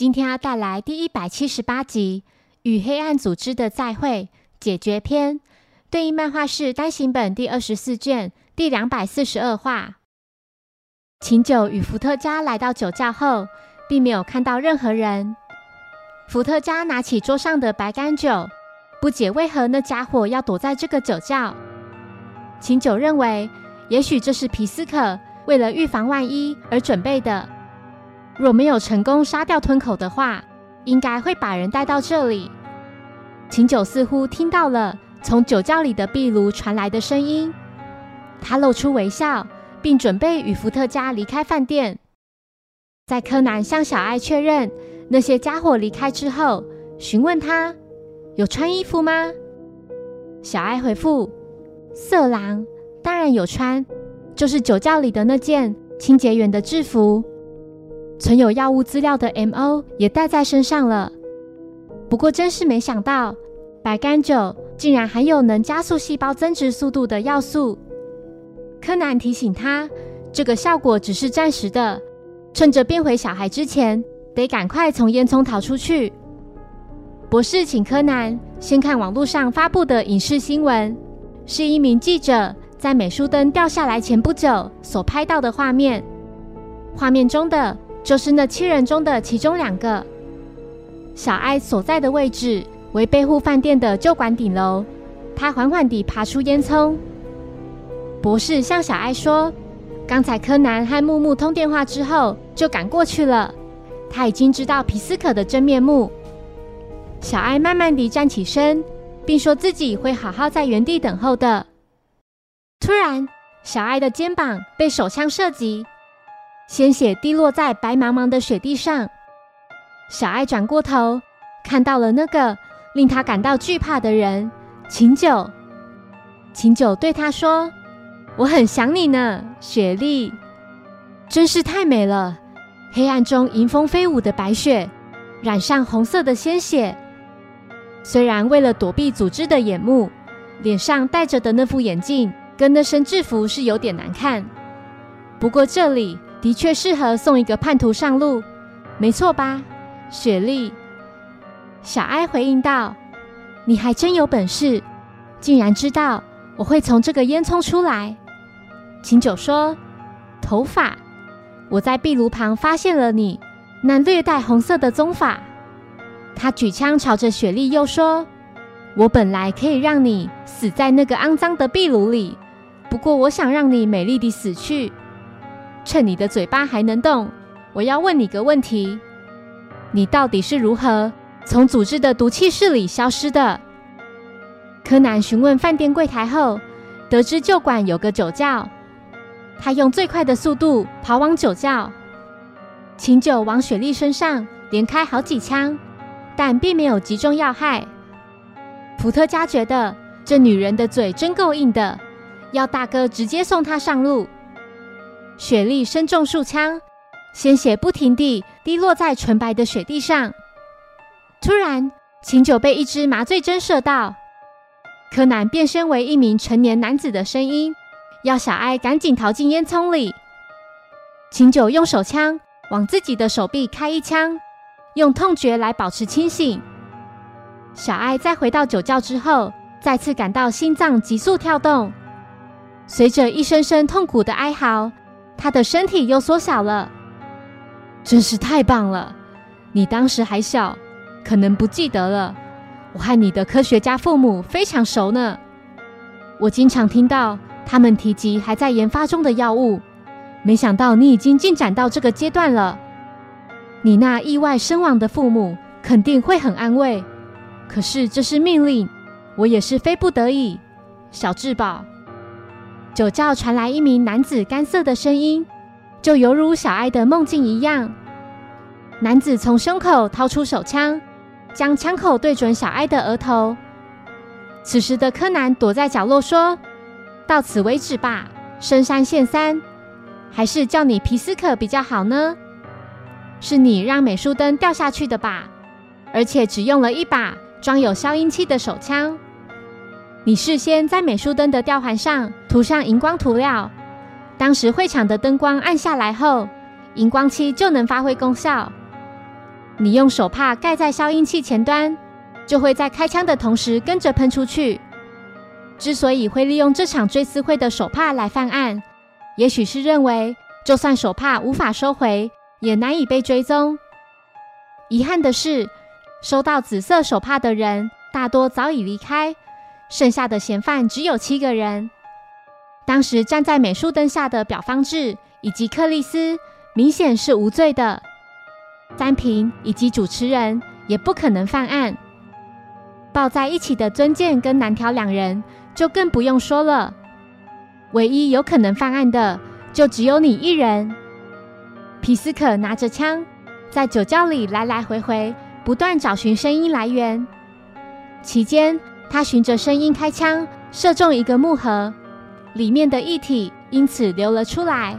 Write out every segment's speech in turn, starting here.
今天要带来第一百七十八集《与黑暗组织的再会》解决篇，对应漫画是单行本第二十四卷第两百四十二话。琴酒与伏特加来到酒窖后，并没有看到任何人。伏特加拿起桌上的白干酒，不解为何那家伙要躲在这个酒窖。琴酒认为，也许这是皮斯可为了预防万一而准备的。若没有成功杀掉吞口的话，应该会把人带到这里。琴酒似乎听到了从酒窖里的壁炉传来的声音，他露出微笑，并准备与伏特加离开饭店。在柯南向小爱确认那些家伙离开之后，询问他有穿衣服吗？小爱回复：色狼当然有穿，就是酒窖里的那件清洁员的制服。存有药物资料的 M.O. 也带在身上了。不过，真是没想到，白干酒竟然含有能加速细胞增殖速度的要素。柯南提醒他，这个效果只是暂时的，趁着变回小孩之前，得赶快从烟囱逃出去。博士请柯南先看网络上发布的影视新闻，是一名记者在美术灯掉下来前不久所拍到的画面。画面中的。就是那七人中的其中两个。小艾所在的位置为庇护饭店的旧馆顶楼。他缓缓地爬出烟囱。博士向小艾说：“刚才柯南和木木通电话之后，就赶过去了。他已经知道皮斯可的真面目。”小艾慢慢地站起身，并说自己会好好在原地等候的。突然，小艾的肩膀被手枪射击。鲜血滴落在白茫茫的雪地上，小爱转过头，看到了那个令他感到惧怕的人——秦九。秦九对他说：“我很想你呢，雪莉，真是太美了。黑暗中迎风飞舞的白雪，染上红色的鲜血。虽然为了躲避组织的眼目，脸上戴着的那副眼镜跟那身制服是有点难看，不过这里……”的确适合送一个叛徒上路，没错吧，雪莉？小哀回应道：“你还真有本事，竟然知道我会从这个烟囱出来。”琴九说：“头发，我在壁炉旁发现了你那略带红色的棕发。”他举枪朝着雪莉，又说：“我本来可以让你死在那个肮脏的壁炉里，不过我想让你美丽的死去。”趁你的嘴巴还能动，我要问你个问题：你到底是如何从组织的毒气室里消失的？柯南询问饭店柜台后，得知旧馆有个酒窖，他用最快的速度跑往酒窖，琴酒往雪莉身上连开好几枪，但并没有击中要害。伏特加觉得这女人的嘴真够硬的，要大哥直接送她上路。雪莉身中数枪，鲜血不停地滴落在纯白的雪地上。突然，琴酒被一支麻醉针射到。柯南变身为一名成年男子的声音，要小爱赶紧逃进烟囱里。琴酒用手枪往自己的手臂开一枪，用痛觉来保持清醒。小爱在回到酒窖之后，再次感到心脏急速跳动，随着一声声痛苦的哀嚎。他的身体又缩小了，真是太棒了！你当时还小，可能不记得了。我和你的科学家父母非常熟呢，我经常听到他们提及还在研发中的药物。没想到你已经进展到这个阶段了。你那意外身亡的父母肯定会很安慰，可是这是命令，我也是非不得已。小智宝。酒窖传来一名男子干涩的声音，就犹如小爱的梦境一样。男子从胸口掏出手枪，将枪口对准小爱的额头。此时的柯南躲在角落，说：“到此为止吧，深山现三，还是叫你皮斯可比较好呢？是你让美术灯掉下去的吧？而且只用了一把装有消音器的手枪。”你事先在美术灯的吊环上涂上荧光涂料，当时会场的灯光暗下来后，荧光漆就能发挥功效。你用手帕盖在消音器前端，就会在开枪的同时跟着喷出去。之所以会利用这场追思会的手帕来犯案，也许是认为，就算手帕无法收回，也难以被追踪。遗憾的是，收到紫色手帕的人大多早已离开，剩下的嫌犯只有七个人。当时站在美术灯下的表方志以及克里斯，明显是无罪的。詹平以及主持人也不可能犯案。抱在一起的尊健跟南条两人就更不用说了。唯一有可能犯案的，就只有你一人。皮斯可拿着枪，在酒窖里来来回回，不断找寻声音来源。期间，他循着声音开枪，射中一个木盒。里面的液体因此流了出来。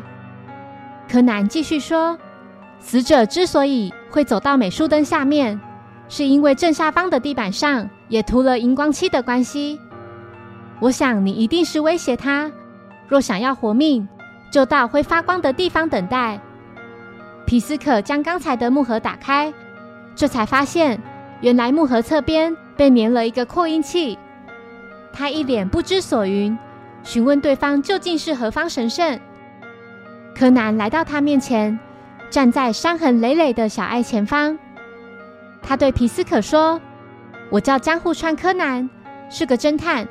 柯南继续说：“死者之所以会走到美术灯下面，是因为正下方的地板上也涂了荧光漆的关系。我想你一定是威胁他，若想要活命，就到会发光的地方等待。”皮斯可将刚才的木盒打开，这才发现原来木盒侧边被粘了一个扩音器。他一脸不知所云。询问对方究竟是何方神圣。柯南来到他面前，站在伤痕累累的小爱前方。他对皮斯可说：“我叫江户川柯南，是个侦探。”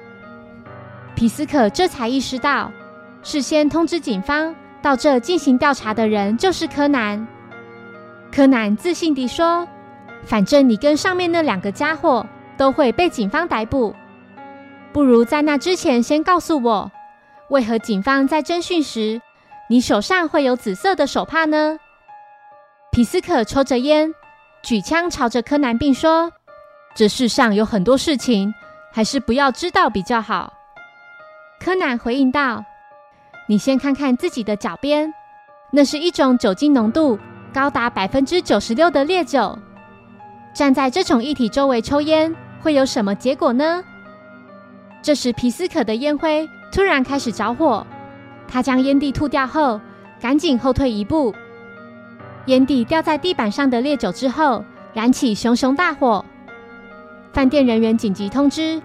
皮斯可这才意识到，事先通知警方到这进行调查的人就是柯南。柯南自信地说：“反正你跟上面那两个家伙都会被警方逮捕。”不如在那之前先告诉我，为何警方在侦讯时，你手上会有紫色的手帕呢？皮斯可抽着烟，举枪朝着柯南，并说：“这世上有很多事情，还是不要知道比较好。”柯南回应道：“你先看看自己的脚边，那是一种酒精浓度高达百分之九十六的烈酒。站在这种液体周围抽烟，会有什么结果呢？”这时，皮斯可的烟灰突然开始着火。他将烟蒂吐掉后，赶紧后退一步。烟蒂掉在地板上的烈酒之后，燃起熊熊大火。饭店人员紧急通知，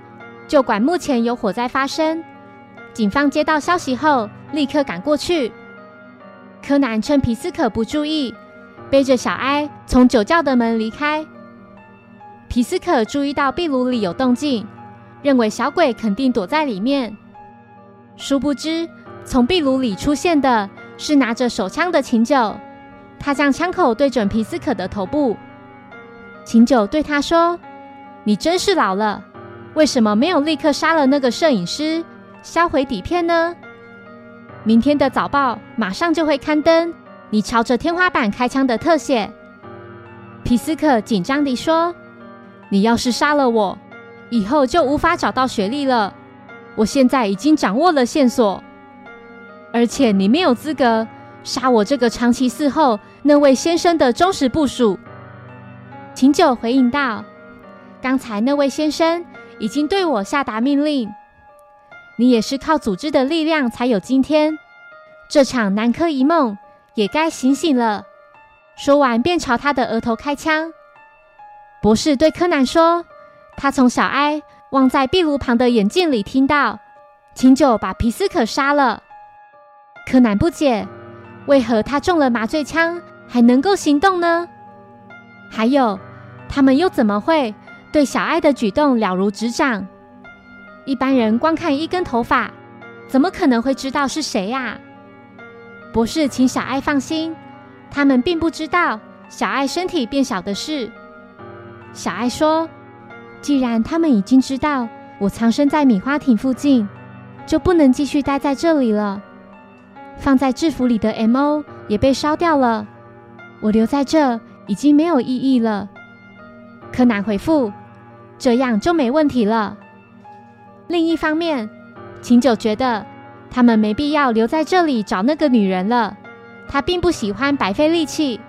酒馆目前有火灾发生。警方接到消息后，立刻赶过去。柯南趁皮斯可不注意，背着小哀从酒窖的门离开。皮斯可注意到壁炉里有动静。认为小鬼肯定躲在里面，殊不知从壁炉里出现的是拿着手枪的秦九。他将枪口对准皮斯可的头部。秦九对他说：“你真是老了，为什么没有立刻杀了那个摄影师，销毁底片呢？明天的早报马上就会刊登你朝着天花板开枪的特写。”皮斯克紧张地说：“你要是杀了我。”以后就无法找到雪莉了。我现在已经掌握了线索，而且你没有资格杀我这个长期伺候那位先生的忠实部属。秦九回应道：“刚才那位先生已经对我下达命令，你也是靠组织的力量才有今天。这场南柯一梦也该醒醒了。”说完，便朝他的额头开枪。博士对柯南说。他从小哀望在壁炉旁的眼镜里听到，琴酒把皮斯可杀了。柯南不解，为何他中了麻醉枪还能够行动呢？还有，他们又怎么会对小哀的举动了如指掌？一般人光看一根头发，怎么可能会知道是谁呀？博士，请小哀放心，他们并不知道小爱身体变小的事。小爱说。既然他们已经知道我藏身在米花町附近，就不能继续待在这里了。放在制服里的 M.O. 也被烧掉了，我留在这已经没有意义了。柯南回复：“这样就没问题了。”另一方面，秦九觉得他们没必要留在这里找那个女人了。他并不喜欢白费力气。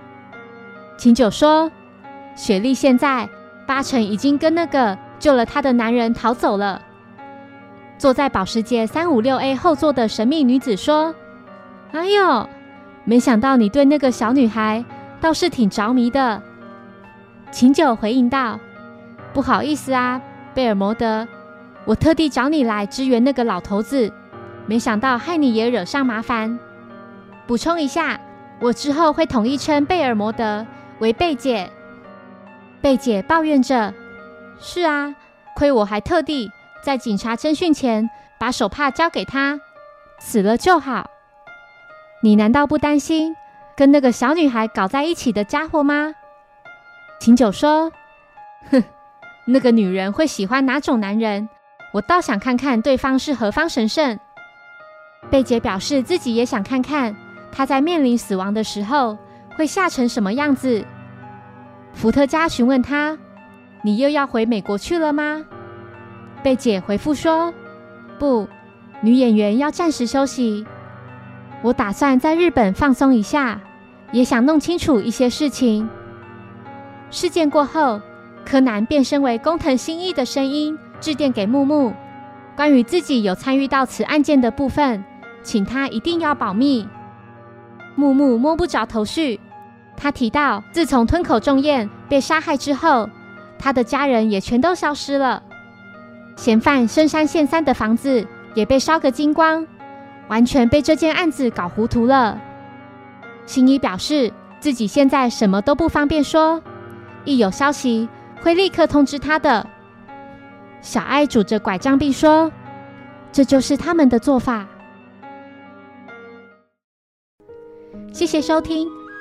秦九说：“雪莉现在。”八成已经跟那个救了他的男人逃走了。坐在保时捷三五六 A 后座的神秘女子说：“哎呦，没想到你对那个小女孩倒是挺着迷的。”秦九回应道：“不好意思啊，贝尔摩德，我特地找你来支援那个老头子，没想到害你也惹上麻烦。补充一下，我之后会统一称贝尔摩德为贝姐。”贝姐抱怨着：“是啊，亏我还特地在警察侦讯前把手帕交给他，死了就好。你难道不担心跟那个小女孩搞在一起的家伙吗？”秦九说：“哼，那个女人会喜欢哪种男人？我倒想看看对方是何方神圣。”贝姐表示自己也想看看她在面临死亡的时候会吓成什么样子。伏特加询问他：“你又要回美国去了吗？”贝姐回复说：“不，女演员要暂时休息。我打算在日本放松一下，也想弄清楚一些事情。”事件过后，柯南变身为工藤新一的声音，致电给木木，关于自己有参与到此案件的部分，请他一定要保密。木木摸不着头绪，他提到，自从吞口重彦被杀害之后，他的家人也全都消失了，嫌犯深山县三的房子也被烧个精光，完全被这件案子搞糊涂了。新一表示自己现在什么都不方便说。一有消息，会立刻通知他的。小爱拄着拐杖，并说：“这就是他们的做法。”谢谢收听。